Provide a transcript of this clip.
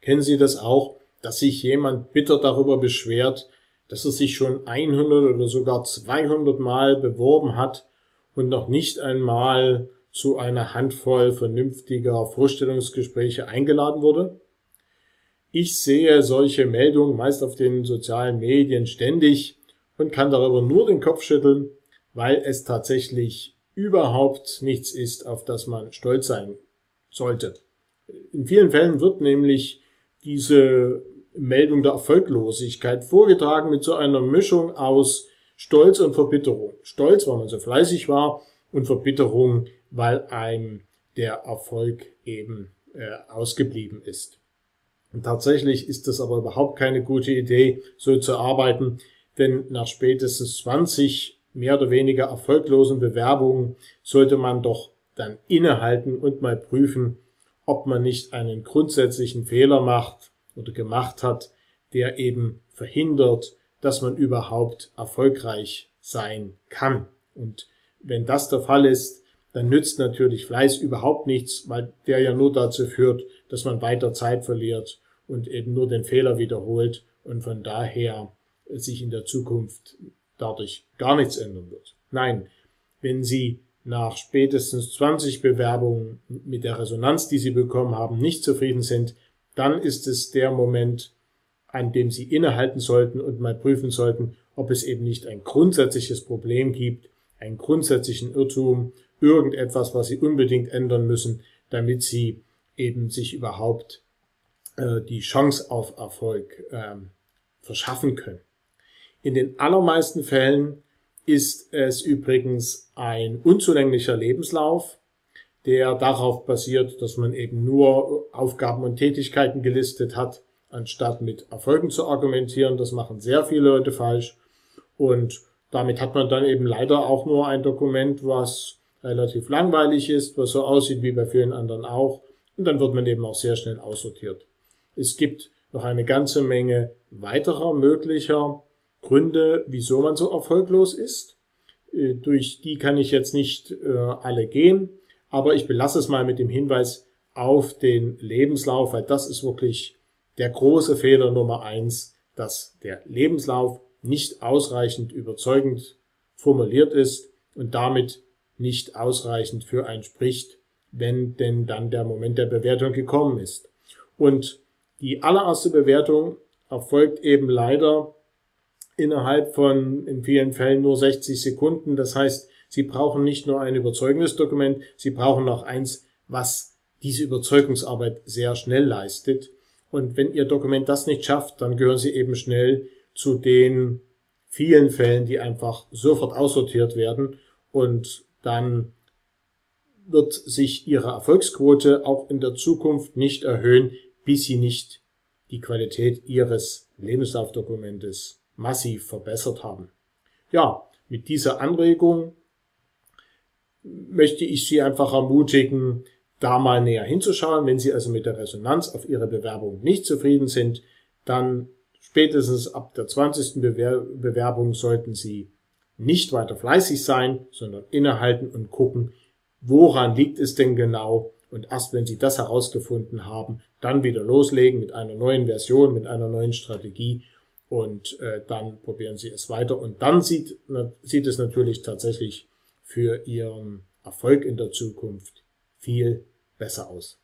Kennen Sie das auch, dass sich jemand bitter darüber beschwert, dass er sich schon 100 oder sogar 200 Mal beworben hat und noch nicht einmal zu einer Handvoll vernünftiger Vorstellungsgespräche eingeladen wurde? Ich sehe solche Meldungen meist auf den sozialen Medien ständig und kann darüber nur den Kopf schütteln, weil es tatsächlich überhaupt nichts ist, auf das man stolz sein sollte. In vielen Fällen wird nämlich diese Meldung der Erfolglosigkeit vorgetragen mit so einer Mischung aus Stolz und Verbitterung. Stolz, weil man so fleißig war und Verbitterung, weil einem der Erfolg eben äh, ausgeblieben ist. Und tatsächlich ist das aber überhaupt keine gute Idee, so zu arbeiten, denn nach spätestens 20 mehr oder weniger erfolglosen Bewerbungen sollte man doch dann innehalten und mal prüfen, ob man nicht einen grundsätzlichen Fehler macht oder gemacht hat, der eben verhindert, dass man überhaupt erfolgreich sein kann. Und wenn das der Fall ist, dann nützt natürlich Fleiß überhaupt nichts, weil der ja nur dazu führt, dass man weiter Zeit verliert und eben nur den Fehler wiederholt und von daher sich in der Zukunft dadurch gar nichts ändern wird. Nein, wenn Sie nach spätestens 20 Bewerbungen mit der Resonanz, die Sie bekommen haben, nicht zufrieden sind, dann ist es der Moment, an dem Sie innehalten sollten und mal prüfen sollten, ob es eben nicht ein grundsätzliches Problem gibt, einen grundsätzlichen Irrtum, irgendetwas, was Sie unbedingt ändern müssen, damit Sie eben sich überhaupt äh, die Chance auf Erfolg äh, verschaffen können. In den allermeisten Fällen ist es übrigens ein unzulänglicher Lebenslauf, der darauf basiert, dass man eben nur Aufgaben und Tätigkeiten gelistet hat, anstatt mit Erfolgen zu argumentieren. Das machen sehr viele Leute falsch. Und damit hat man dann eben leider auch nur ein Dokument, was relativ langweilig ist, was so aussieht wie bei vielen anderen auch. Und dann wird man eben auch sehr schnell aussortiert. Es gibt noch eine ganze Menge weiterer möglicher Gründe, wieso man so erfolglos ist. Äh, durch die kann ich jetzt nicht äh, alle gehen, aber ich belasse es mal mit dem Hinweis auf den Lebenslauf, weil das ist wirklich der große Fehler Nummer eins, dass der Lebenslauf nicht ausreichend überzeugend formuliert ist und damit nicht ausreichend für einen spricht, wenn denn dann der Moment der Bewertung gekommen ist. Und die allererste Bewertung erfolgt eben leider innerhalb von in vielen Fällen nur 60 Sekunden. Das heißt, Sie brauchen nicht nur ein überzeugendes Dokument, Sie brauchen noch eins, was diese Überzeugungsarbeit sehr schnell leistet. Und wenn Ihr Dokument das nicht schafft, dann gehören Sie eben schnell zu den vielen Fällen, die einfach sofort aussortiert werden und dann wird sich Ihre Erfolgsquote auch in der Zukunft nicht erhöhen, bis Sie nicht die Qualität Ihres Lebenslaufdokumentes massiv verbessert haben. Ja, mit dieser Anregung möchte ich Sie einfach ermutigen, da mal näher hinzuschauen. Wenn Sie also mit der Resonanz auf Ihre Bewerbung nicht zufrieden sind, dann spätestens ab der 20. Bewerbung sollten Sie nicht weiter fleißig sein, sondern innehalten und gucken, woran liegt es denn genau? Und erst wenn Sie das herausgefunden haben, dann wieder loslegen mit einer neuen Version, mit einer neuen Strategie und äh, dann probieren Sie es weiter. Und dann sieht, sieht es natürlich tatsächlich für Ihren Erfolg in der Zukunft viel besser aus.